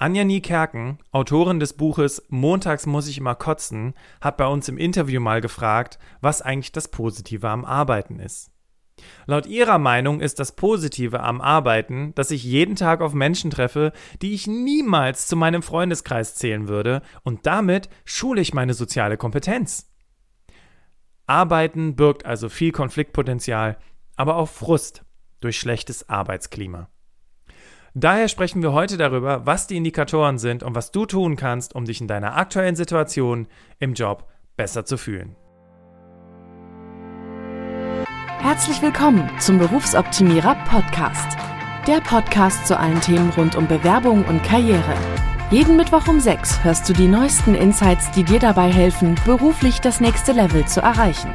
Anja Niekerken, Autorin des Buches Montags muss ich immer kotzen, hat bei uns im Interview mal gefragt, was eigentlich das Positive am Arbeiten ist. Laut ihrer Meinung ist das Positive am Arbeiten, dass ich jeden Tag auf Menschen treffe, die ich niemals zu meinem Freundeskreis zählen würde, und damit schule ich meine soziale Kompetenz. Arbeiten birgt also viel Konfliktpotenzial, aber auch Frust durch schlechtes Arbeitsklima. Daher sprechen wir heute darüber, was die Indikatoren sind und was du tun kannst, um dich in deiner aktuellen Situation im Job besser zu fühlen. Herzlich willkommen zum Berufsoptimierer Podcast. Der Podcast zu allen Themen rund um Bewerbung und Karriere. Jeden Mittwoch um 6 hörst du die neuesten Insights, die dir dabei helfen, beruflich das nächste Level zu erreichen.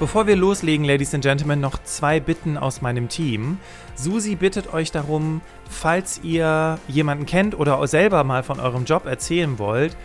Bevor wir loslegen, Ladies and Gentlemen, noch zwei Bitten aus meinem Team. Susi bittet euch darum, falls ihr jemanden kennt oder selber mal von eurem Job erzählen wollt,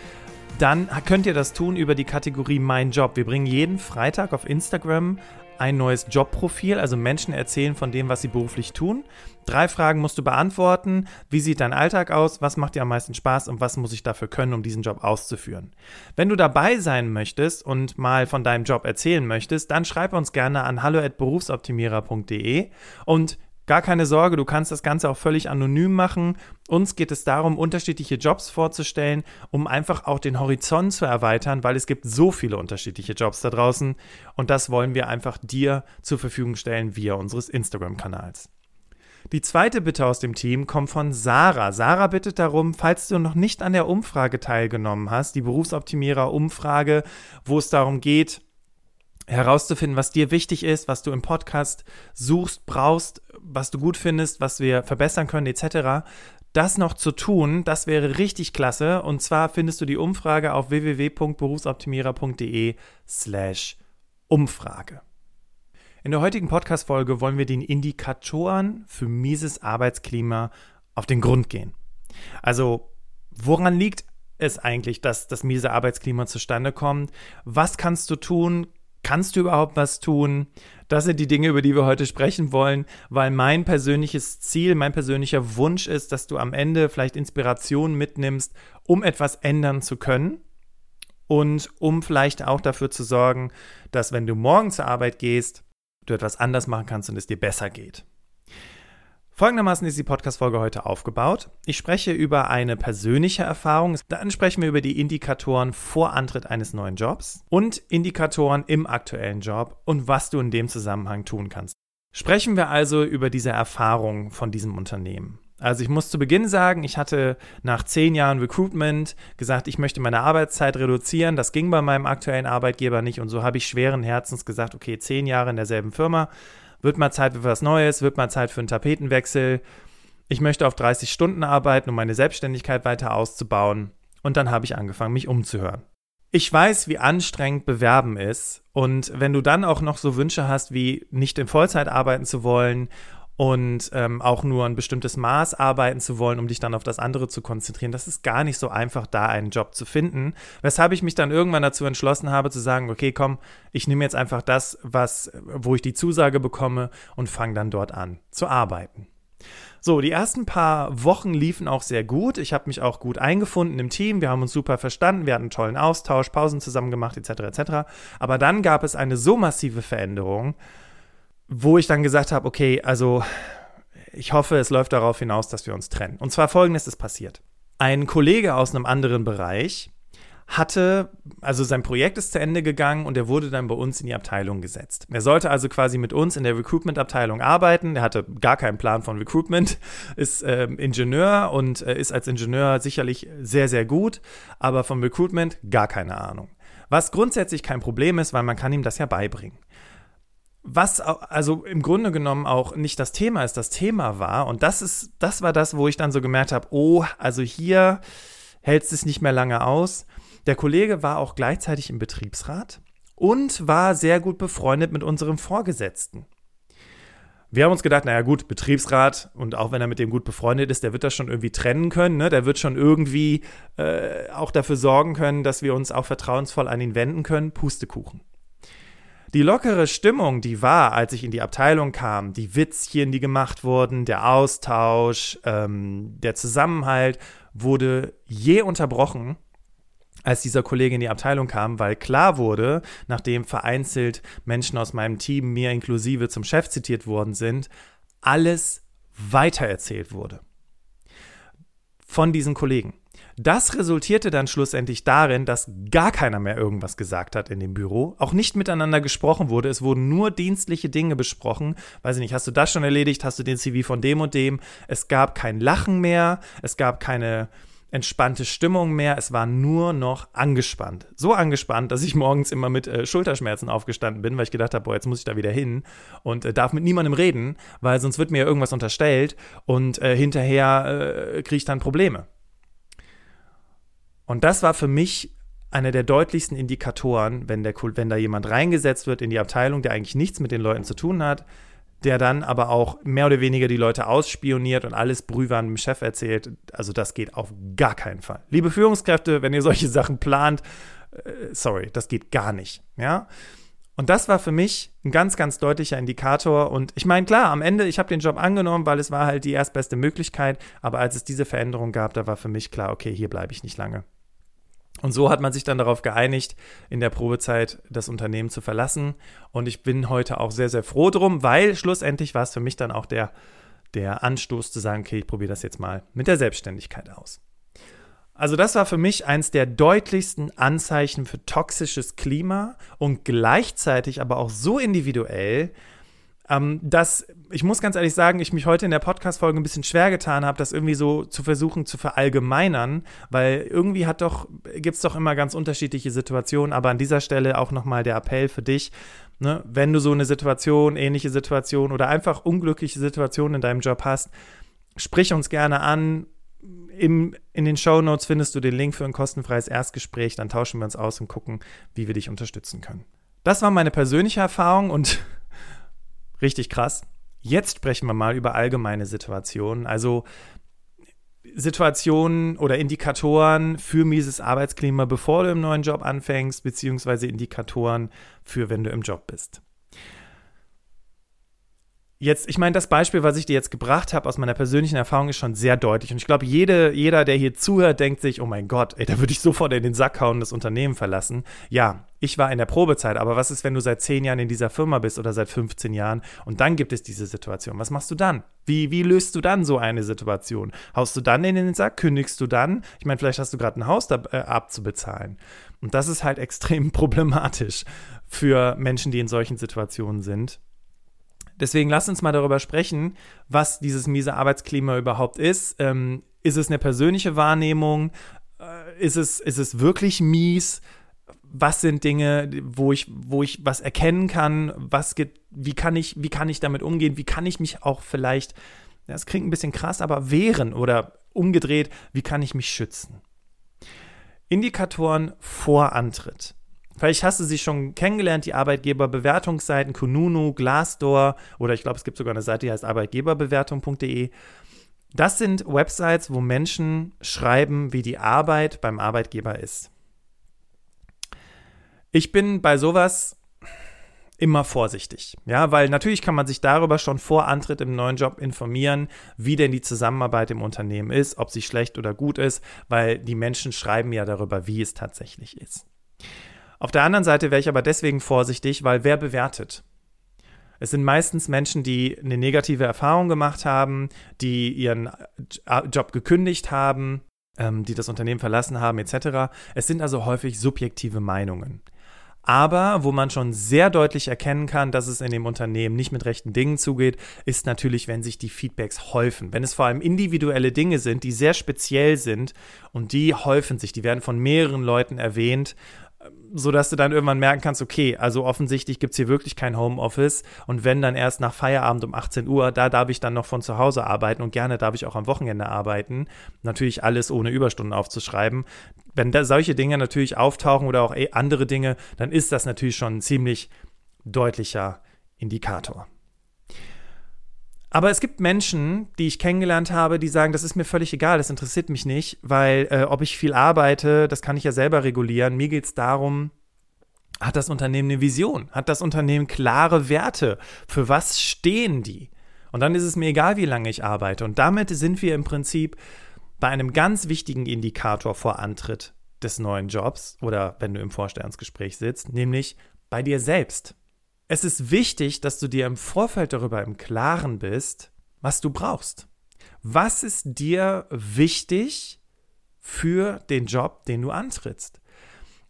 dann könnt ihr das tun über die Kategorie Mein Job. Wir bringen jeden Freitag auf Instagram ein neues Jobprofil, also Menschen erzählen von dem, was sie beruflich tun. Drei Fragen musst du beantworten. Wie sieht dein Alltag aus? Was macht dir am meisten Spaß? Und was muss ich dafür können, um diesen Job auszuführen? Wenn du dabei sein möchtest und mal von deinem Job erzählen möchtest, dann schreib uns gerne an hallo@berufsoptimierer.de und Gar keine Sorge, du kannst das Ganze auch völlig anonym machen. Uns geht es darum, unterschiedliche Jobs vorzustellen, um einfach auch den Horizont zu erweitern, weil es gibt so viele unterschiedliche Jobs da draußen und das wollen wir einfach dir zur Verfügung stellen via unseres Instagram-Kanals. Die zweite Bitte aus dem Team kommt von Sarah. Sarah bittet darum, falls du noch nicht an der Umfrage teilgenommen hast, die Berufsoptimierer-Umfrage, wo es darum geht, herauszufinden, was dir wichtig ist, was du im Podcast suchst, brauchst, was du gut findest, was wir verbessern können, etc. Das noch zu tun, das wäre richtig klasse. Und zwar findest du die Umfrage auf www.berufsoptimierer.de slash Umfrage. In der heutigen Podcast-Folge wollen wir den Indikatoren für mieses Arbeitsklima auf den Grund gehen. Also, woran liegt es eigentlich, dass das miese Arbeitsklima zustande kommt? Was kannst du tun? Kannst du überhaupt was tun? Das sind die Dinge, über die wir heute sprechen wollen, weil mein persönliches Ziel, mein persönlicher Wunsch ist, dass du am Ende vielleicht Inspiration mitnimmst, um etwas ändern zu können und um vielleicht auch dafür zu sorgen, dass wenn du morgen zur Arbeit gehst, du etwas anders machen kannst und es dir besser geht. Folgendermaßen ist die Podcast-Folge heute aufgebaut. Ich spreche über eine persönliche Erfahrung. Dann sprechen wir über die Indikatoren vor Antritt eines neuen Jobs und Indikatoren im aktuellen Job und was du in dem Zusammenhang tun kannst. Sprechen wir also über diese Erfahrung von diesem Unternehmen. Also ich muss zu Beginn sagen, ich hatte nach zehn Jahren Recruitment gesagt, ich möchte meine Arbeitszeit reduzieren. Das ging bei meinem aktuellen Arbeitgeber nicht und so habe ich schweren Herzens gesagt, okay, zehn Jahre in derselben Firma wird mal Zeit für was Neues, wird mal Zeit für einen Tapetenwechsel. Ich möchte auf 30 Stunden arbeiten, um meine Selbstständigkeit weiter auszubauen. Und dann habe ich angefangen, mich umzuhören. Ich weiß, wie anstrengend Bewerben ist. Und wenn du dann auch noch so Wünsche hast, wie nicht in Vollzeit arbeiten zu wollen und ähm, auch nur ein bestimmtes Maß arbeiten zu wollen, um dich dann auf das andere zu konzentrieren. Das ist gar nicht so einfach, da einen Job zu finden. Weshalb ich mich dann irgendwann dazu entschlossen habe, zu sagen, okay, komm, ich nehme jetzt einfach das, was, wo ich die Zusage bekomme und fange dann dort an zu arbeiten. So, die ersten paar Wochen liefen auch sehr gut. Ich habe mich auch gut eingefunden im Team. Wir haben uns super verstanden. Wir hatten einen tollen Austausch, Pausen zusammen gemacht, etc. etc. Aber dann gab es eine so massive Veränderung, wo ich dann gesagt habe, okay, also ich hoffe, es läuft darauf hinaus, dass wir uns trennen. Und zwar folgendes ist passiert. Ein Kollege aus einem anderen Bereich hatte, also sein Projekt ist zu Ende gegangen und er wurde dann bei uns in die Abteilung gesetzt. Er sollte also quasi mit uns in der Recruitment-Abteilung arbeiten. Er hatte gar keinen Plan von Recruitment, ist äh, Ingenieur und äh, ist als Ingenieur sicherlich sehr, sehr gut, aber vom Recruitment gar keine Ahnung. Was grundsätzlich kein Problem ist, weil man kann ihm das ja beibringen was also im Grunde genommen auch nicht das Thema ist, das Thema war. Und das ist, das war das, wo ich dann so gemerkt habe, oh, also hier hält es nicht mehr lange aus. Der Kollege war auch gleichzeitig im Betriebsrat und war sehr gut befreundet mit unserem Vorgesetzten. Wir haben uns gedacht, naja gut, Betriebsrat und auch wenn er mit dem gut befreundet ist, der wird das schon irgendwie trennen können, ne? der wird schon irgendwie äh, auch dafür sorgen können, dass wir uns auch vertrauensvoll an ihn wenden können. Pustekuchen. Die lockere Stimmung, die war, als ich in die Abteilung kam, die Witzchen, die gemacht wurden, der Austausch, ähm, der Zusammenhalt, wurde je unterbrochen als dieser Kollege in die Abteilung kam, weil klar wurde, nachdem vereinzelt Menschen aus meinem Team, mir inklusive, zum Chef zitiert worden sind, alles weitererzählt wurde. Von diesen Kollegen. Das resultierte dann schlussendlich darin, dass gar keiner mehr irgendwas gesagt hat in dem Büro, auch nicht miteinander gesprochen wurde. Es wurden nur dienstliche Dinge besprochen. Weiß ich nicht, hast du das schon erledigt? Hast du den CV von dem und dem? Es gab kein Lachen mehr, es gab keine entspannte Stimmung mehr. Es war nur noch angespannt. So angespannt, dass ich morgens immer mit äh, Schulterschmerzen aufgestanden bin, weil ich gedacht habe, boah, jetzt muss ich da wieder hin und äh, darf mit niemandem reden, weil sonst wird mir irgendwas unterstellt und äh, hinterher äh, kriege ich dann Probleme. Und das war für mich einer der deutlichsten Indikatoren, wenn, der, wenn da jemand reingesetzt wird in die Abteilung, der eigentlich nichts mit den Leuten zu tun hat, der dann aber auch mehr oder weniger die Leute ausspioniert und alles Brühwarn dem Chef erzählt. Also das geht auf gar keinen Fall. Liebe Führungskräfte, wenn ihr solche Sachen plant, äh, sorry, das geht gar nicht. Ja. Und das war für mich ein ganz, ganz deutlicher Indikator. Und ich meine, klar, am Ende, ich habe den Job angenommen, weil es war halt die erstbeste Möglichkeit. Aber als es diese Veränderung gab, da war für mich klar, okay, hier bleibe ich nicht lange. Und so hat man sich dann darauf geeinigt, in der Probezeit das Unternehmen zu verlassen. Und ich bin heute auch sehr, sehr froh drum, weil schlussendlich war es für mich dann auch der, der Anstoß zu sagen, okay, ich probiere das jetzt mal mit der Selbstständigkeit aus. Also das war für mich eins der deutlichsten Anzeichen für toxisches Klima und gleichzeitig aber auch so individuell, ähm, dass ich muss ganz ehrlich sagen, ich mich heute in der Podcast-Folge ein bisschen schwer getan habe, das irgendwie so zu versuchen zu verallgemeinern, weil irgendwie hat doch, gibt es doch immer ganz unterschiedliche Situationen, aber an dieser Stelle auch nochmal der Appell für dich, ne, wenn du so eine Situation, ähnliche Situation oder einfach unglückliche Situationen in deinem Job hast, sprich uns gerne an. Im, in den Show Notes findest du den Link für ein kostenfreies Erstgespräch, dann tauschen wir uns aus und gucken, wie wir dich unterstützen können. Das war meine persönliche Erfahrung und Richtig krass. Jetzt sprechen wir mal über allgemeine Situationen. Also Situationen oder Indikatoren für mieses Arbeitsklima, bevor du im neuen Job anfängst, beziehungsweise Indikatoren für, wenn du im Job bist. Jetzt, ich meine, das Beispiel, was ich dir jetzt gebracht habe aus meiner persönlichen Erfahrung, ist schon sehr deutlich. Und ich glaube, jede, jeder, der hier zuhört, denkt sich, oh mein Gott, ey, da würde ich sofort in den Sack hauen und das Unternehmen verlassen. Ja, ich war in der Probezeit, aber was ist, wenn du seit zehn Jahren in dieser Firma bist oder seit 15 Jahren und dann gibt es diese Situation? Was machst du dann? Wie, wie löst du dann so eine Situation? Haust du dann in den Sack? Kündigst du dann? Ich meine, vielleicht hast du gerade ein Haus da, äh, abzubezahlen. Und das ist halt extrem problematisch für Menschen, die in solchen Situationen sind. Deswegen lass uns mal darüber sprechen, was dieses miese Arbeitsklima überhaupt ist. Ähm, ist es eine persönliche Wahrnehmung? Äh, ist, es, ist es wirklich mies? Was sind Dinge, wo ich, wo ich was erkennen kann? Was geht, wie, kann ich, wie kann ich damit umgehen? Wie kann ich mich auch vielleicht, das klingt ein bisschen krass, aber wehren oder umgedreht, wie kann ich mich schützen? Indikatoren vor Antritt. Vielleicht hast du sie schon kennengelernt, die Arbeitgeberbewertungsseiten Kununu, Glassdoor oder ich glaube, es gibt sogar eine Seite, die heißt arbeitgeberbewertung.de. Das sind Websites, wo Menschen schreiben, wie die Arbeit beim Arbeitgeber ist. Ich bin bei sowas immer vorsichtig. Ja, weil natürlich kann man sich darüber schon vor Antritt im neuen Job informieren, wie denn die Zusammenarbeit im Unternehmen ist, ob sie schlecht oder gut ist, weil die Menschen schreiben ja darüber, wie es tatsächlich ist. Auf der anderen Seite wäre ich aber deswegen vorsichtig, weil wer bewertet? Es sind meistens Menschen, die eine negative Erfahrung gemacht haben, die ihren Job gekündigt haben, ähm, die das Unternehmen verlassen haben, etc. Es sind also häufig subjektive Meinungen. Aber wo man schon sehr deutlich erkennen kann, dass es in dem Unternehmen nicht mit rechten Dingen zugeht, ist natürlich, wenn sich die Feedbacks häufen. Wenn es vor allem individuelle Dinge sind, die sehr speziell sind und die häufen sich, die werden von mehreren Leuten erwähnt sodass du dann irgendwann merken kannst, okay, also offensichtlich gibt es hier wirklich kein Homeoffice und wenn dann erst nach Feierabend um 18 Uhr, da darf ich dann noch von zu Hause arbeiten und gerne darf ich auch am Wochenende arbeiten. Natürlich alles ohne Überstunden aufzuschreiben. Wenn da solche Dinge natürlich auftauchen oder auch eh andere Dinge, dann ist das natürlich schon ein ziemlich deutlicher Indikator. Aber es gibt Menschen, die ich kennengelernt habe, die sagen, das ist mir völlig egal, das interessiert mich nicht, weil äh, ob ich viel arbeite, das kann ich ja selber regulieren. Mir geht es darum, hat das Unternehmen eine Vision? Hat das Unternehmen klare Werte? Für was stehen die? Und dann ist es mir egal, wie lange ich arbeite. Und damit sind wir im Prinzip bei einem ganz wichtigen Indikator vor Antritt des neuen Jobs oder wenn du im Vorstellungsgespräch sitzt, nämlich bei dir selbst. Es ist wichtig, dass du dir im Vorfeld darüber im Klaren bist, was du brauchst. Was ist dir wichtig für den Job, den du antrittst?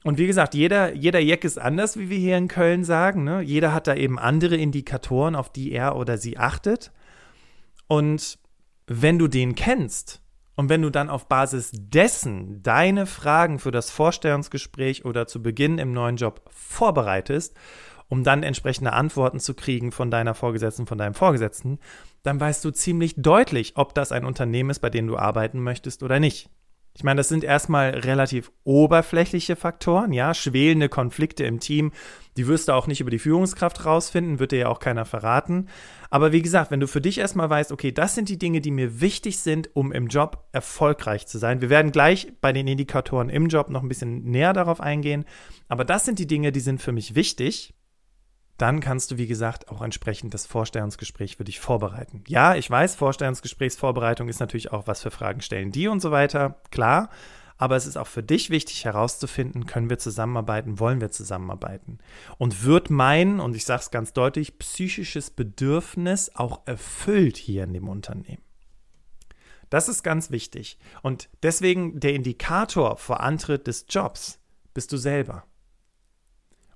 Und wie gesagt, jeder, jeder Jack ist anders, wie wir hier in Köln sagen. Ne? Jeder hat da eben andere Indikatoren, auf die er oder sie achtet. Und wenn du den kennst und wenn du dann auf Basis dessen deine Fragen für das Vorstellungsgespräch oder zu Beginn im neuen Job vorbereitest um dann entsprechende Antworten zu kriegen von deiner Vorgesetzten, von deinem Vorgesetzten, dann weißt du ziemlich deutlich, ob das ein Unternehmen ist, bei dem du arbeiten möchtest oder nicht. Ich meine, das sind erstmal relativ oberflächliche Faktoren, ja, schwelende Konflikte im Team, die wirst du auch nicht über die Führungskraft rausfinden, wird dir ja auch keiner verraten. Aber wie gesagt, wenn du für dich erstmal weißt, okay, das sind die Dinge, die mir wichtig sind, um im Job erfolgreich zu sein. Wir werden gleich bei den Indikatoren im Job noch ein bisschen näher darauf eingehen, aber das sind die Dinge, die sind für mich wichtig dann kannst du, wie gesagt, auch entsprechend das Vorstellungsgespräch für dich vorbereiten. Ja, ich weiß, Vorstellungsgesprächsvorbereitung ist natürlich auch was für Fragen stellen die und so weiter, klar. Aber es ist auch für dich wichtig herauszufinden, können wir zusammenarbeiten, wollen wir zusammenarbeiten. Und wird mein, und ich sage es ganz deutlich, psychisches Bedürfnis auch erfüllt hier in dem Unternehmen. Das ist ganz wichtig. Und deswegen der Indikator vor Antritt des Jobs bist du selber.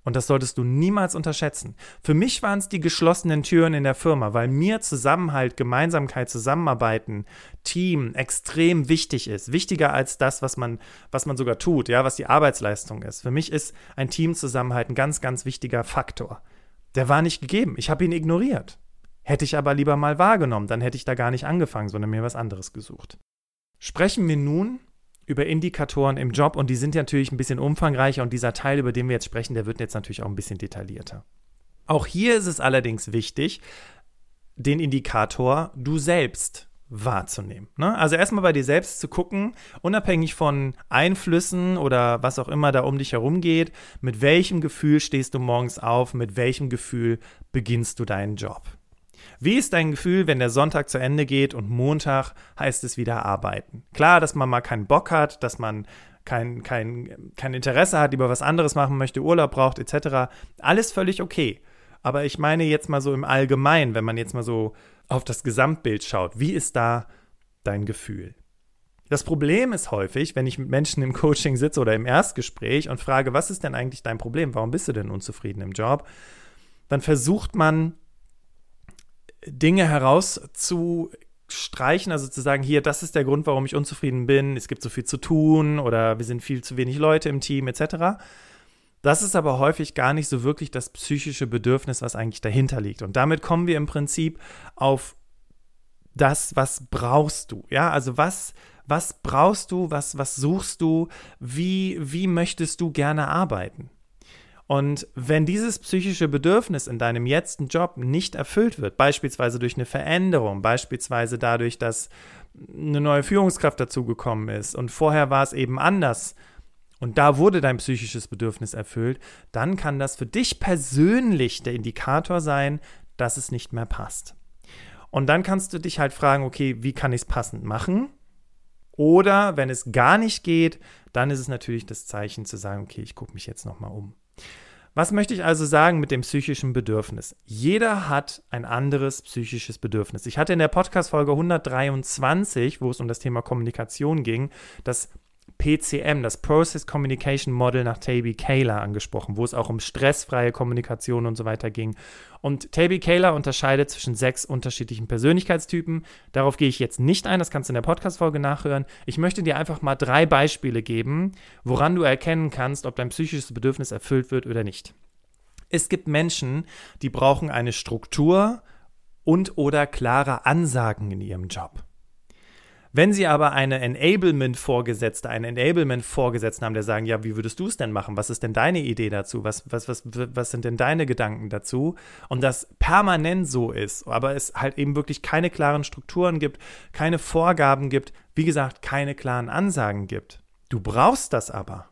Und das solltest du niemals unterschätzen. Für mich waren es die geschlossenen Türen in der Firma, weil mir Zusammenhalt, Gemeinsamkeit, Zusammenarbeiten, Team extrem wichtig ist. Wichtiger als das, was man, was man sogar tut, ja, was die Arbeitsleistung ist. Für mich ist ein Teamzusammenhalt ein ganz, ganz wichtiger Faktor. Der war nicht gegeben. Ich habe ihn ignoriert. Hätte ich aber lieber mal wahrgenommen, dann hätte ich da gar nicht angefangen, sondern mir was anderes gesucht. Sprechen wir nun über Indikatoren im Job und die sind natürlich ein bisschen umfangreicher und dieser Teil, über den wir jetzt sprechen, der wird jetzt natürlich auch ein bisschen detaillierter. Auch hier ist es allerdings wichtig, den Indikator du selbst wahrzunehmen. Ne? Also erstmal bei dir selbst zu gucken, unabhängig von Einflüssen oder was auch immer da um dich herum geht, mit welchem Gefühl stehst du morgens auf, mit welchem Gefühl beginnst du deinen Job. Wie ist dein Gefühl, wenn der Sonntag zu Ende geht und Montag heißt es wieder arbeiten? Klar, dass man mal keinen Bock hat, dass man kein, kein, kein Interesse hat, lieber was anderes machen möchte, Urlaub braucht, etc. Alles völlig okay. Aber ich meine jetzt mal so im Allgemeinen, wenn man jetzt mal so auf das Gesamtbild schaut, wie ist da dein Gefühl? Das Problem ist häufig, wenn ich mit Menschen im Coaching sitze oder im Erstgespräch und frage, was ist denn eigentlich dein Problem? Warum bist du denn unzufrieden im Job? Dann versucht man Dinge herauszustreichen, also zu sagen, hier, das ist der Grund, warum ich unzufrieden bin, es gibt so viel zu tun oder wir sind viel zu wenig Leute im Team etc. Das ist aber häufig gar nicht so wirklich das psychische Bedürfnis, was eigentlich dahinter liegt. Und damit kommen wir im Prinzip auf das, was brauchst du? Ja, also was, was brauchst du, was, was suchst du, wie, wie möchtest du gerne arbeiten? Und wenn dieses psychische Bedürfnis in deinem jetzigen Job nicht erfüllt wird, beispielsweise durch eine Veränderung, beispielsweise dadurch, dass eine neue Führungskraft dazugekommen ist und vorher war es eben anders und da wurde dein psychisches Bedürfnis erfüllt, dann kann das für dich persönlich der Indikator sein, dass es nicht mehr passt. Und dann kannst du dich halt fragen, okay, wie kann ich es passend machen? Oder wenn es gar nicht geht, dann ist es natürlich das Zeichen zu sagen, okay, ich gucke mich jetzt nochmal um. Was möchte ich also sagen mit dem psychischen Bedürfnis? Jeder hat ein anderes psychisches Bedürfnis. Ich hatte in der Podcast-Folge 123, wo es um das Thema Kommunikation ging, das PCM, das Process Communication Model nach Taby Kayla angesprochen, wo es auch um stressfreie Kommunikation und so weiter ging. Und Taby Kayla unterscheidet zwischen sechs unterschiedlichen Persönlichkeitstypen. Darauf gehe ich jetzt nicht ein, das kannst du in der Podcast-Folge nachhören. Ich möchte dir einfach mal drei Beispiele geben, woran du erkennen kannst, ob dein psychisches Bedürfnis erfüllt wird oder nicht. Es gibt Menschen, die brauchen eine Struktur und oder klare Ansagen in ihrem Job. Wenn Sie aber eine Enablement-Vorgesetzte, einen Enablement-Vorgesetzten haben, der sagen, ja, wie würdest du es denn machen? Was ist denn deine Idee dazu? Was, was, was, was sind denn deine Gedanken dazu? Und das permanent so ist, aber es halt eben wirklich keine klaren Strukturen gibt, keine Vorgaben gibt, wie gesagt, keine klaren Ansagen gibt. Du brauchst das aber.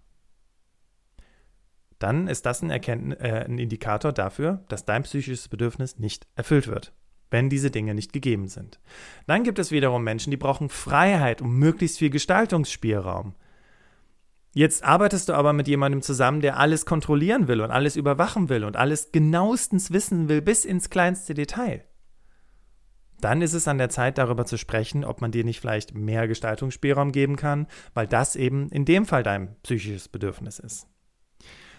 Dann ist das ein, Erkenntnis, äh, ein Indikator dafür, dass dein psychisches Bedürfnis nicht erfüllt wird wenn diese Dinge nicht gegeben sind. Dann gibt es wiederum Menschen, die brauchen Freiheit und möglichst viel Gestaltungsspielraum. Jetzt arbeitest du aber mit jemandem zusammen, der alles kontrollieren will und alles überwachen will und alles genauestens wissen will bis ins kleinste Detail. Dann ist es an der Zeit, darüber zu sprechen, ob man dir nicht vielleicht mehr Gestaltungsspielraum geben kann, weil das eben in dem Fall dein psychisches Bedürfnis ist.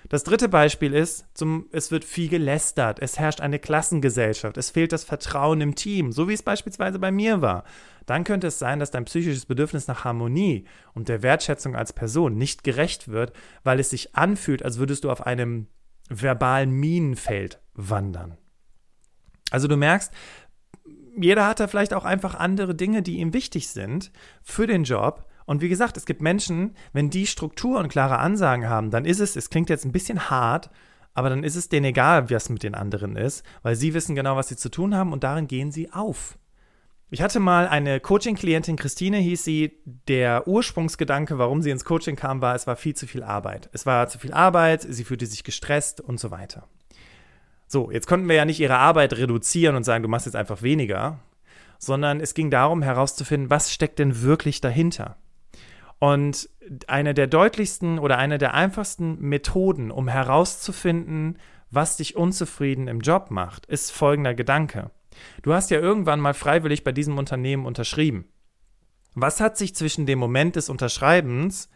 Das dritte Beispiel ist, zum, es wird viel gelästert, es herrscht eine Klassengesellschaft, es fehlt das Vertrauen im Team, so wie es beispielsweise bei mir war. Dann könnte es sein, dass dein psychisches Bedürfnis nach Harmonie und der Wertschätzung als Person nicht gerecht wird, weil es sich anfühlt, als würdest du auf einem verbalen Minenfeld wandern. Also du merkst, jeder hat da vielleicht auch einfach andere Dinge, die ihm wichtig sind für den Job und wie gesagt, es gibt Menschen, wenn die Struktur und klare Ansagen haben, dann ist es, es klingt jetzt ein bisschen hart, aber dann ist es denen egal, was mit den anderen ist, weil sie wissen genau, was sie zu tun haben und darin gehen sie auf. Ich hatte mal eine Coaching-Klientin, Christine hieß sie. Der Ursprungsgedanke, warum sie ins Coaching kam, war, es war viel zu viel Arbeit. Es war zu viel Arbeit, sie fühlte sich gestresst und so weiter. So, jetzt konnten wir ja nicht ihre Arbeit reduzieren und sagen, du machst jetzt einfach weniger, sondern es ging darum herauszufinden, was steckt denn wirklich dahinter. Und eine der deutlichsten oder eine der einfachsten Methoden, um herauszufinden, was dich unzufrieden im Job macht, ist folgender Gedanke. Du hast ja irgendwann mal freiwillig bei diesem Unternehmen unterschrieben. Was hat sich zwischen dem Moment des Unterschreibens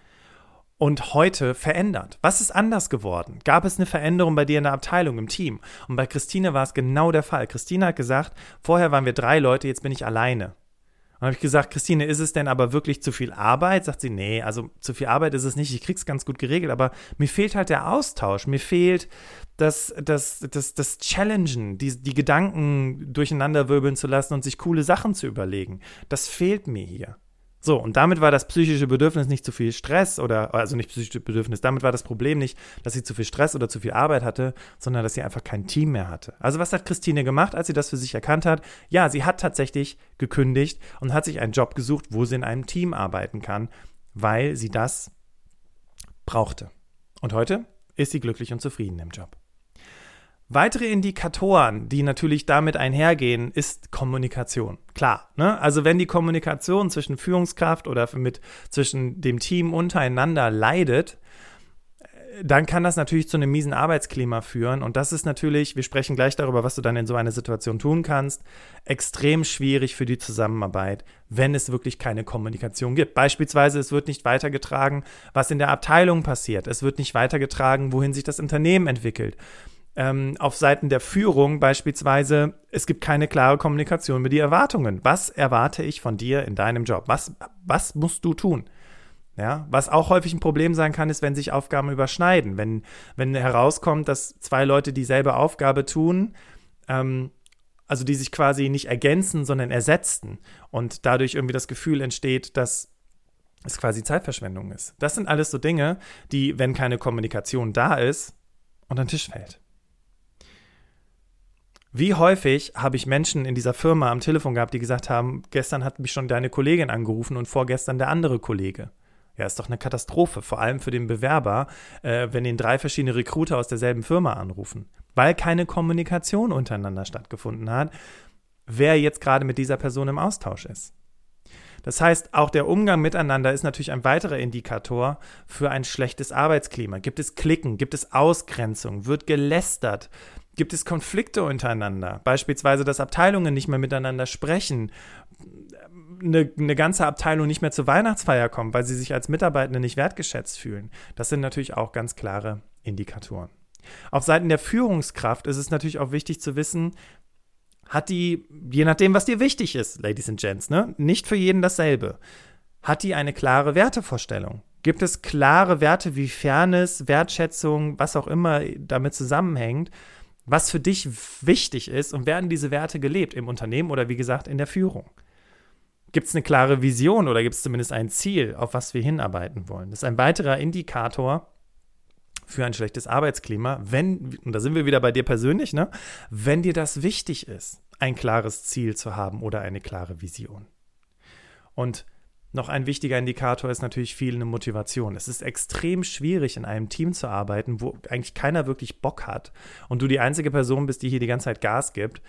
und heute verändert? Was ist anders geworden? Gab es eine Veränderung bei dir in der Abteilung, im Team? Und bei Christine war es genau der Fall. Christine hat gesagt, vorher waren wir drei Leute, jetzt bin ich alleine. Dann habe ich gesagt, Christine, ist es denn aber wirklich zu viel Arbeit? Sagt sie, nee, also zu viel Arbeit ist es nicht, ich krieg's ganz gut geregelt, aber mir fehlt halt der Austausch, mir fehlt das, das, das, das Challengen, die, die Gedanken durcheinander wirbeln zu lassen und sich coole Sachen zu überlegen. Das fehlt mir hier. So, und damit war das psychische Bedürfnis nicht zu viel Stress oder, also nicht psychische Bedürfnis, damit war das Problem nicht, dass sie zu viel Stress oder zu viel Arbeit hatte, sondern dass sie einfach kein Team mehr hatte. Also was hat Christine gemacht, als sie das für sich erkannt hat? Ja, sie hat tatsächlich gekündigt und hat sich einen Job gesucht, wo sie in einem Team arbeiten kann, weil sie das brauchte. Und heute ist sie glücklich und zufrieden im Job. Weitere Indikatoren, die natürlich damit einhergehen, ist Kommunikation. Klar, ne? Also wenn die Kommunikation zwischen Führungskraft oder mit zwischen dem Team untereinander leidet, äh, dann kann das natürlich zu einem miesen Arbeitsklima führen. Und das ist natürlich, wir sprechen gleich darüber, was du dann in so einer Situation tun kannst, extrem schwierig für die Zusammenarbeit, wenn es wirklich keine Kommunikation gibt. Beispielsweise, es wird nicht weitergetragen, was in der Abteilung passiert. Es wird nicht weitergetragen, wohin sich das Unternehmen entwickelt ähm, auf Seiten der Führung beispielsweise, es gibt keine klare Kommunikation mit die Erwartungen. Was erwarte ich von dir in deinem Job? Was, was musst du tun? Ja, was auch häufig ein Problem sein kann, ist, wenn sich Aufgaben überschneiden. Wenn, wenn herauskommt, dass zwei Leute dieselbe Aufgabe tun, ähm, also die sich quasi nicht ergänzen, sondern ersetzen und dadurch irgendwie das Gefühl entsteht, dass es quasi Zeitverschwendung ist. Das sind alles so Dinge, die, wenn keine Kommunikation da ist, unter den Tisch fällt. Wie häufig habe ich Menschen in dieser Firma am Telefon gehabt, die gesagt haben, gestern hat mich schon deine Kollegin angerufen und vorgestern der andere Kollege. Ja, ist doch eine Katastrophe, vor allem für den Bewerber, äh, wenn ihn drei verschiedene Recruiter aus derselben Firma anrufen, weil keine Kommunikation untereinander stattgefunden hat, wer jetzt gerade mit dieser Person im Austausch ist. Das heißt, auch der Umgang miteinander ist natürlich ein weiterer Indikator für ein schlechtes Arbeitsklima. Gibt es Klicken? Gibt es Ausgrenzung? Wird gelästert? Gibt es Konflikte untereinander? Beispielsweise, dass Abteilungen nicht mehr miteinander sprechen. eine, eine ganze Abteilung nicht mehr zur Weihnachtsfeier kommt, weil sie sich als Mitarbeitende nicht wertgeschätzt fühlen. Das sind natürlich auch ganz klare Indikatoren. Auf Seiten der Führungskraft ist es natürlich auch wichtig zu wissen, hat die, je nachdem, was dir wichtig ist, Ladies and Gents, ne? nicht für jeden dasselbe, hat die eine klare Wertevorstellung? Gibt es klare Werte wie Fairness, Wertschätzung, was auch immer damit zusammenhängt, was für dich wichtig ist und werden diese Werte gelebt im Unternehmen oder wie gesagt in der Führung? Gibt es eine klare Vision oder gibt es zumindest ein Ziel, auf was wir hinarbeiten wollen? Das ist ein weiterer Indikator für ein schlechtes Arbeitsklima, wenn, und da sind wir wieder bei dir persönlich, ne, wenn dir das wichtig ist, ein klares Ziel zu haben oder eine klare Vision. Und noch ein wichtiger Indikator ist natürlich fehlende Motivation. Es ist extrem schwierig, in einem Team zu arbeiten, wo eigentlich keiner wirklich Bock hat und du die einzige Person bist, die hier die ganze Zeit Gas gibt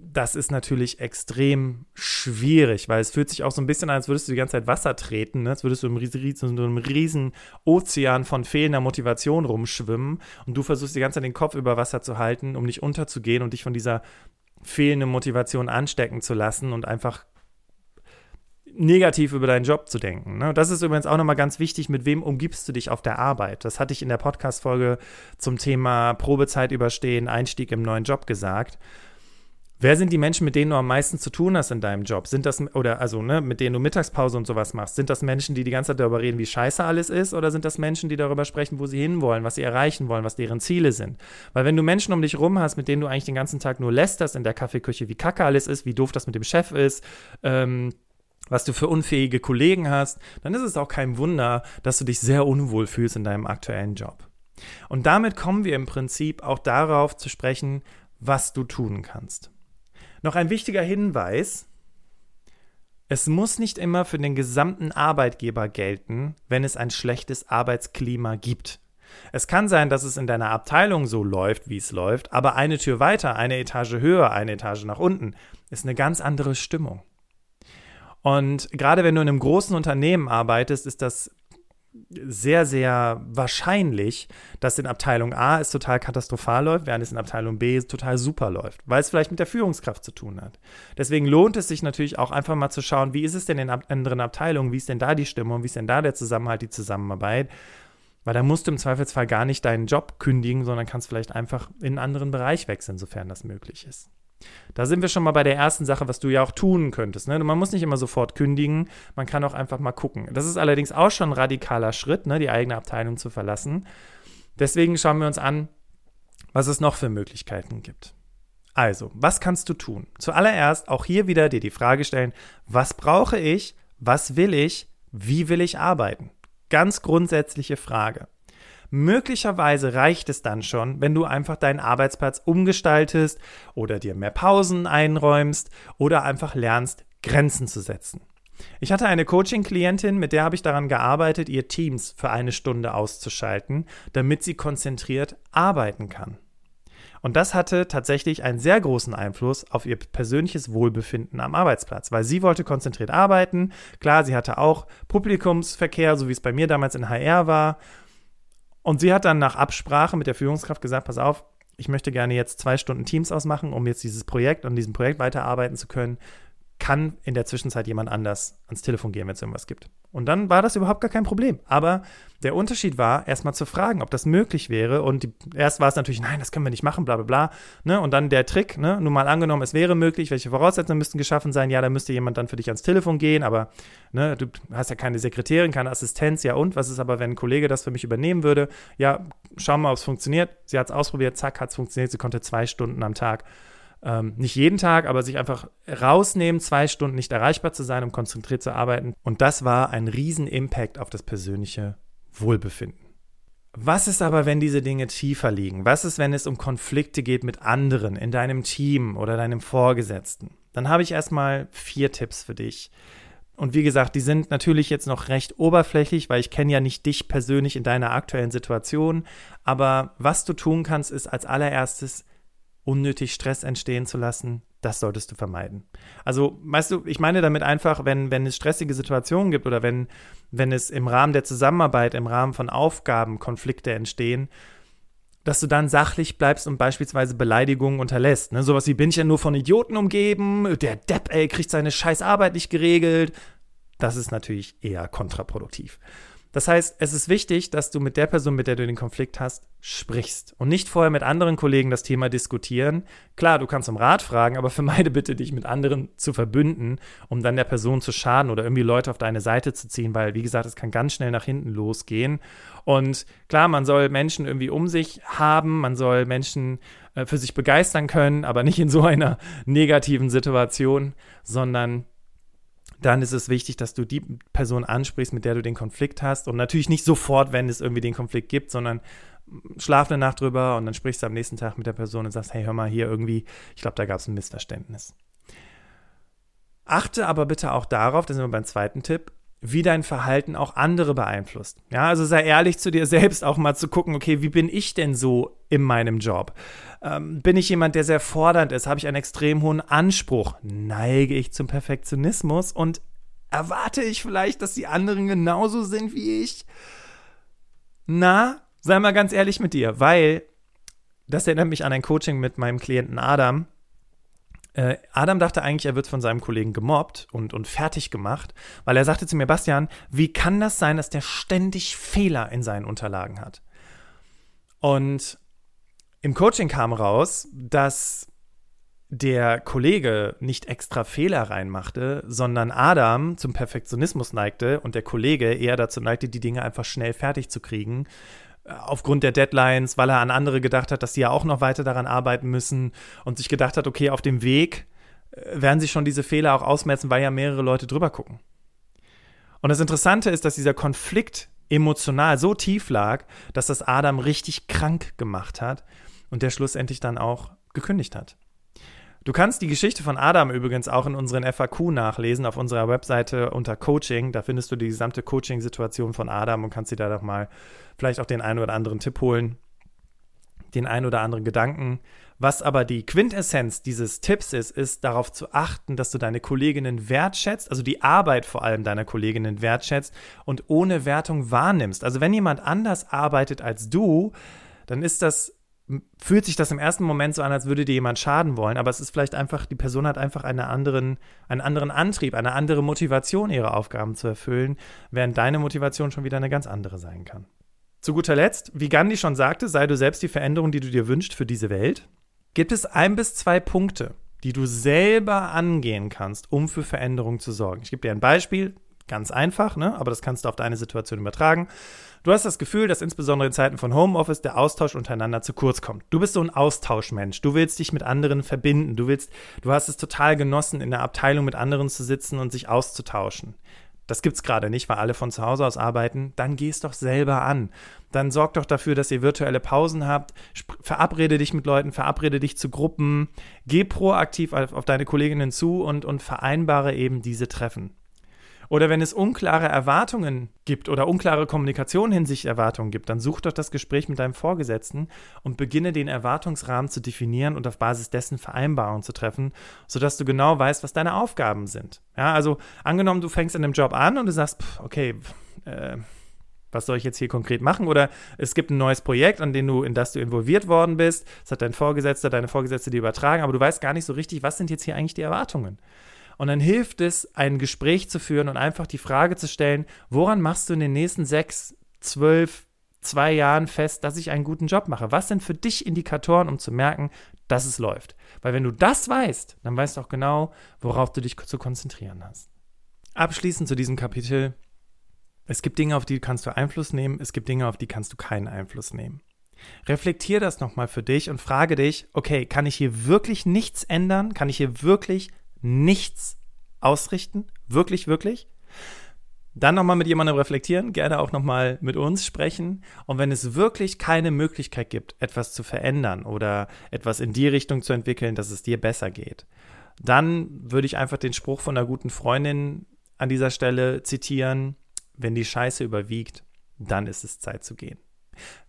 das ist natürlich extrem schwierig, weil es fühlt sich auch so ein bisschen an, als würdest du die ganze Zeit Wasser treten, ne? als würdest du im einem riesen Ozean von fehlender Motivation rumschwimmen und du versuchst die ganze Zeit den Kopf über Wasser zu halten, um nicht unterzugehen und dich von dieser fehlenden Motivation anstecken zu lassen und einfach negativ über deinen Job zu denken. Ne? Das ist übrigens auch nochmal ganz wichtig, mit wem umgibst du dich auf der Arbeit. Das hatte ich in der Podcast-Folge zum Thema Probezeit überstehen, Einstieg im neuen Job gesagt. Wer sind die Menschen, mit denen du am meisten zu tun hast in deinem Job? Sind das, oder also, ne, mit denen du Mittagspause und sowas machst? Sind das Menschen, die die ganze Zeit darüber reden, wie scheiße alles ist? Oder sind das Menschen, die darüber sprechen, wo sie hinwollen, was sie erreichen wollen, was deren Ziele sind? Weil wenn du Menschen um dich rum hast, mit denen du eigentlich den ganzen Tag nur lästerst in der Kaffeeküche, wie kacke alles ist, wie doof das mit dem Chef ist, ähm, was du für unfähige Kollegen hast, dann ist es auch kein Wunder, dass du dich sehr unwohl fühlst in deinem aktuellen Job. Und damit kommen wir im Prinzip auch darauf zu sprechen, was du tun kannst. Noch ein wichtiger Hinweis. Es muss nicht immer für den gesamten Arbeitgeber gelten, wenn es ein schlechtes Arbeitsklima gibt. Es kann sein, dass es in deiner Abteilung so läuft, wie es läuft, aber eine Tür weiter, eine Etage höher, eine Etage nach unten, ist eine ganz andere Stimmung. Und gerade wenn du in einem großen Unternehmen arbeitest, ist das sehr, sehr wahrscheinlich, dass in Abteilung A es total katastrophal läuft, während es in Abteilung B total super läuft, weil es vielleicht mit der Führungskraft zu tun hat. Deswegen lohnt es sich natürlich auch einfach mal zu schauen, wie ist es denn in anderen Abteilungen, wie ist denn da die Stimmung, wie ist denn da der Zusammenhalt, die Zusammenarbeit. Weil da musst du im Zweifelsfall gar nicht deinen Job kündigen, sondern kannst vielleicht einfach in einen anderen Bereich wechseln, sofern das möglich ist. Da sind wir schon mal bei der ersten Sache, was du ja auch tun könntest. Ne? Man muss nicht immer sofort kündigen, man kann auch einfach mal gucken. Das ist allerdings auch schon ein radikaler Schritt, ne? die eigene Abteilung zu verlassen. Deswegen schauen wir uns an, was es noch für Möglichkeiten gibt. Also, was kannst du tun? Zuallererst auch hier wieder dir die Frage stellen, was brauche ich, was will ich, wie will ich arbeiten? Ganz grundsätzliche Frage. Möglicherweise reicht es dann schon, wenn du einfach deinen Arbeitsplatz umgestaltest oder dir mehr Pausen einräumst oder einfach lernst, Grenzen zu setzen. Ich hatte eine Coaching-Klientin, mit der habe ich daran gearbeitet, ihr Teams für eine Stunde auszuschalten, damit sie konzentriert arbeiten kann. Und das hatte tatsächlich einen sehr großen Einfluss auf ihr persönliches Wohlbefinden am Arbeitsplatz, weil sie wollte konzentriert arbeiten. Klar, sie hatte auch Publikumsverkehr, so wie es bei mir damals in HR war. Und sie hat dann nach Absprache mit der Führungskraft gesagt, pass auf, ich möchte gerne jetzt zwei Stunden Teams ausmachen, um jetzt dieses Projekt und diesem Projekt weiterarbeiten zu können kann in der Zwischenzeit jemand anders ans Telefon gehen, wenn es irgendwas gibt. Und dann war das überhaupt gar kein Problem. Aber der Unterschied war, erstmal zu fragen, ob das möglich wäre. Und die, erst war es natürlich, nein, das können wir nicht machen, bla bla bla. Ne? Und dann der Trick, ne? nun mal angenommen, es wäre möglich, welche Voraussetzungen müssten geschaffen sein? Ja, da müsste jemand dann für dich ans Telefon gehen, aber ne, du hast ja keine Sekretärin, keine Assistenz, ja und? Was ist aber, wenn ein Kollege das für mich übernehmen würde? Ja, schau mal, ob es funktioniert. Sie hat es ausprobiert, zack, hat es funktioniert. Sie konnte zwei Stunden am Tag ähm, nicht jeden Tag, aber sich einfach rausnehmen, zwei Stunden nicht erreichbar zu sein, um konzentriert zu arbeiten. Und das war ein Riesen-Impact auf das persönliche Wohlbefinden. Was ist aber, wenn diese Dinge tiefer liegen? Was ist, wenn es um Konflikte geht mit anderen in deinem Team oder deinem Vorgesetzten? Dann habe ich erstmal vier Tipps für dich. Und wie gesagt, die sind natürlich jetzt noch recht oberflächlich, weil ich kenne ja nicht dich persönlich in deiner aktuellen Situation. Aber was du tun kannst, ist als allererstes unnötig Stress entstehen zu lassen, das solltest du vermeiden. Also, weißt du, ich meine damit einfach, wenn, wenn es stressige Situationen gibt oder wenn, wenn es im Rahmen der Zusammenarbeit, im Rahmen von Aufgaben Konflikte entstehen, dass du dann sachlich bleibst und beispielsweise Beleidigungen unterlässt. Ne? Sowas wie, bin ich ja nur von Idioten umgeben, der Depp, ey, kriegt seine scheiß Arbeit nicht geregelt. Das ist natürlich eher kontraproduktiv. Das heißt, es ist wichtig, dass du mit der Person, mit der du den Konflikt hast, sprichst und nicht vorher mit anderen Kollegen das Thema diskutieren. Klar, du kannst um Rat fragen, aber vermeide bitte, dich mit anderen zu verbünden, um dann der Person zu schaden oder irgendwie Leute auf deine Seite zu ziehen, weil, wie gesagt, es kann ganz schnell nach hinten losgehen. Und klar, man soll Menschen irgendwie um sich haben, man soll Menschen äh, für sich begeistern können, aber nicht in so einer negativen Situation, sondern dann ist es wichtig, dass du die Person ansprichst, mit der du den Konflikt hast. Und natürlich nicht sofort, wenn es irgendwie den Konflikt gibt, sondern schlaf eine Nacht drüber und dann sprichst du am nächsten Tag mit der Person und sagst, hey, hör mal hier irgendwie, ich glaube, da gab es ein Missverständnis. Achte aber bitte auch darauf, das sind wir beim zweiten Tipp, wie dein Verhalten auch andere beeinflusst. Ja, also sei ehrlich zu dir selbst, auch mal zu gucken, okay, wie bin ich denn so in meinem Job? Ähm, bin ich jemand, der sehr fordernd ist? Habe ich einen extrem hohen Anspruch? Neige ich zum Perfektionismus? Und erwarte ich vielleicht, dass die anderen genauso sind wie ich? Na, sei mal ganz ehrlich mit dir, weil das erinnert mich an ein Coaching mit meinem Klienten Adam. Äh, Adam dachte eigentlich, er wird von seinem Kollegen gemobbt und, und fertig gemacht, weil er sagte zu mir, Bastian, wie kann das sein, dass der ständig Fehler in seinen Unterlagen hat? Und im Coaching kam raus, dass der Kollege nicht extra Fehler reinmachte, sondern Adam zum Perfektionismus neigte und der Kollege eher dazu neigte, die Dinge einfach schnell fertig zu kriegen. Aufgrund der Deadlines, weil er an andere gedacht hat, dass sie ja auch noch weiter daran arbeiten müssen und sich gedacht hat, okay, auf dem Weg äh, werden sie schon diese Fehler auch ausmetzen, weil ja mehrere Leute drüber gucken. Und das Interessante ist, dass dieser Konflikt emotional so tief lag, dass das Adam richtig krank gemacht hat und der schlussendlich dann auch gekündigt hat. Du kannst die Geschichte von Adam übrigens auch in unseren FAQ nachlesen auf unserer Webseite unter Coaching. Da findest du die gesamte Coaching-Situation von Adam und kannst dir da doch mal vielleicht auch den einen oder anderen Tipp holen, den einen oder anderen Gedanken. Was aber die Quintessenz dieses Tipps ist, ist darauf zu achten, dass du deine Kolleginnen wertschätzt, also die Arbeit vor allem deiner Kolleginnen wertschätzt und ohne Wertung wahrnimmst. Also wenn jemand anders arbeitet als du, dann ist das fühlt sich das im ersten Moment so an, als würde dir jemand schaden wollen, aber es ist vielleicht einfach, die Person hat einfach einen anderen, einen anderen Antrieb, eine andere Motivation, ihre Aufgaben zu erfüllen, während deine Motivation schon wieder eine ganz andere sein kann. Zu guter Letzt, wie Gandhi schon sagte, sei du selbst die Veränderung, die du dir wünschst für diese Welt. Gibt es ein bis zwei Punkte, die du selber angehen kannst, um für Veränderung zu sorgen? Ich gebe dir ein Beispiel, ganz einfach, ne? aber das kannst du auf deine Situation übertragen. Du hast das Gefühl, dass insbesondere in Zeiten von Homeoffice der Austausch untereinander zu kurz kommt. Du bist so ein Austauschmensch. Du willst dich mit anderen verbinden. Du willst, du hast es total genossen, in der Abteilung mit anderen zu sitzen und sich auszutauschen. Das gibt's gerade nicht, weil alle von zu Hause aus arbeiten. Dann geh's doch selber an. Dann sorg doch dafür, dass ihr virtuelle Pausen habt. Verabrede dich mit Leuten, verabrede dich zu Gruppen. Geh proaktiv auf, auf deine Kolleginnen zu und, und vereinbare eben diese Treffen. Oder wenn es unklare Erwartungen gibt oder unklare Kommunikation hinsichtlich Erwartungen gibt, dann such doch das Gespräch mit deinem Vorgesetzten und beginne den Erwartungsrahmen zu definieren und auf Basis dessen Vereinbarungen zu treffen, sodass du genau weißt, was deine Aufgaben sind. Ja, also angenommen, du fängst in einem Job an und du sagst, pff, okay, äh, was soll ich jetzt hier konkret machen? Oder es gibt ein neues Projekt, an dem du, in das du involviert worden bist. Das hat dein Vorgesetzter, deine Vorgesetzte dir übertragen, aber du weißt gar nicht so richtig, was sind jetzt hier eigentlich die Erwartungen? Und dann hilft es, ein Gespräch zu führen und einfach die Frage zu stellen, woran machst du in den nächsten sechs, zwölf, zwei Jahren fest, dass ich einen guten Job mache? Was sind für dich Indikatoren, um zu merken, dass es läuft? Weil wenn du das weißt, dann weißt du auch genau, worauf du dich zu konzentrieren hast. Abschließend zu diesem Kapitel. Es gibt Dinge, auf die kannst du Einfluss nehmen, es gibt Dinge, auf die kannst du keinen Einfluss nehmen. Reflektier das nochmal für dich und frage dich, okay, kann ich hier wirklich nichts ändern? Kann ich hier wirklich nichts ausrichten, wirklich, wirklich. Dann nochmal mit jemandem reflektieren, gerne auch nochmal mit uns sprechen. Und wenn es wirklich keine Möglichkeit gibt, etwas zu verändern oder etwas in die Richtung zu entwickeln, dass es dir besser geht, dann würde ich einfach den Spruch von einer guten Freundin an dieser Stelle zitieren, wenn die Scheiße überwiegt, dann ist es Zeit zu gehen.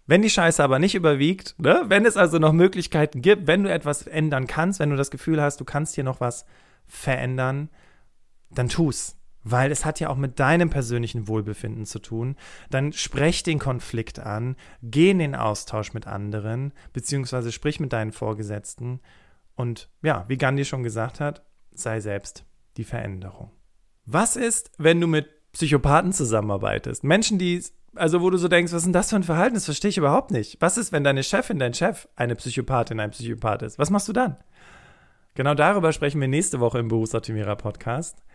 Wenn die Scheiße aber nicht überwiegt, ne, wenn es also noch Möglichkeiten gibt, wenn du etwas ändern kannst, wenn du das Gefühl hast, du kannst hier noch was verändern, dann tu's. weil es hat ja auch mit deinem persönlichen Wohlbefinden zu tun, dann sprech den Konflikt an, geh in den Austausch mit anderen, beziehungsweise sprich mit deinen Vorgesetzten und ja, wie Gandhi schon gesagt hat, sei selbst die Veränderung. Was ist, wenn du mit Psychopathen zusammenarbeitest? Menschen, die, also wo du so denkst, was ist denn das für ein Verhalten? Das verstehe ich überhaupt nicht. Was ist, wenn deine Chefin, dein Chef eine Psychopathin, ein Psychopath ist? Was machst du dann? Genau darüber sprechen wir nächste Woche im Berufsoptimierer Podcast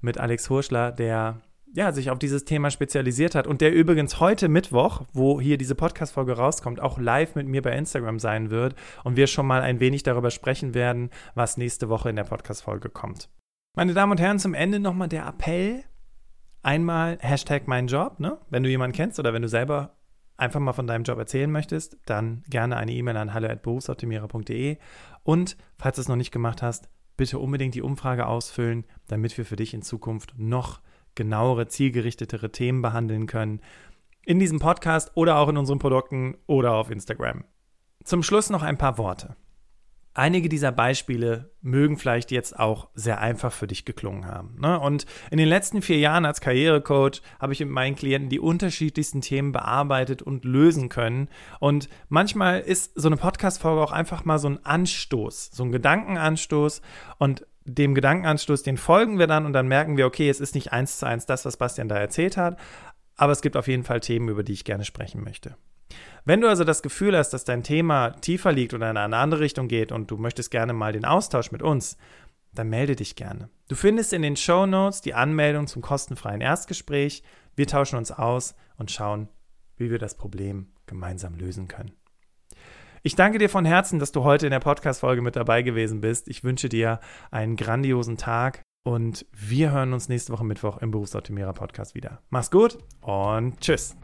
mit Alex Hurschler, der ja, sich auf dieses Thema spezialisiert hat und der übrigens heute Mittwoch, wo hier diese Podcast-Folge rauskommt, auch live mit mir bei Instagram sein wird und wir schon mal ein wenig darüber sprechen werden, was nächste Woche in der Podcast-Folge kommt. Meine Damen und Herren, zum Ende nochmal der Appell. Einmal Hashtag mein Job, ne? Wenn du jemanden kennst oder wenn du selber einfach mal von deinem Job erzählen möchtest, dann gerne eine E-Mail an hallo.berufsoptimierer.de und falls du es noch nicht gemacht hast, bitte unbedingt die Umfrage ausfüllen, damit wir für dich in Zukunft noch genauere, zielgerichtetere Themen behandeln können. In diesem Podcast oder auch in unseren Produkten oder auf Instagram. Zum Schluss noch ein paar Worte. Einige dieser Beispiele mögen vielleicht jetzt auch sehr einfach für dich geklungen haben. Ne? Und in den letzten vier Jahren als Karrierecoach habe ich mit meinen Klienten die unterschiedlichsten Themen bearbeitet und lösen können. Und manchmal ist so eine Podcast-Folge auch einfach mal so ein Anstoß, so ein Gedankenanstoß. Und dem Gedankenanstoß, den folgen wir dann und dann merken wir, okay, es ist nicht eins zu eins das, was Bastian da erzählt hat, aber es gibt auf jeden Fall Themen, über die ich gerne sprechen möchte. Wenn du also das Gefühl hast, dass dein Thema tiefer liegt oder in eine andere Richtung geht und du möchtest gerne mal den Austausch mit uns, dann melde dich gerne. Du findest in den Show Notes die Anmeldung zum kostenfreien Erstgespräch. Wir tauschen uns aus und schauen, wie wir das Problem gemeinsam lösen können. Ich danke dir von Herzen, dass du heute in der Podcast-Folge mit dabei gewesen bist. Ich wünsche dir einen grandiosen Tag und wir hören uns nächste Woche Mittwoch im Berufsoptimierer Podcast wieder. Mach's gut und tschüss.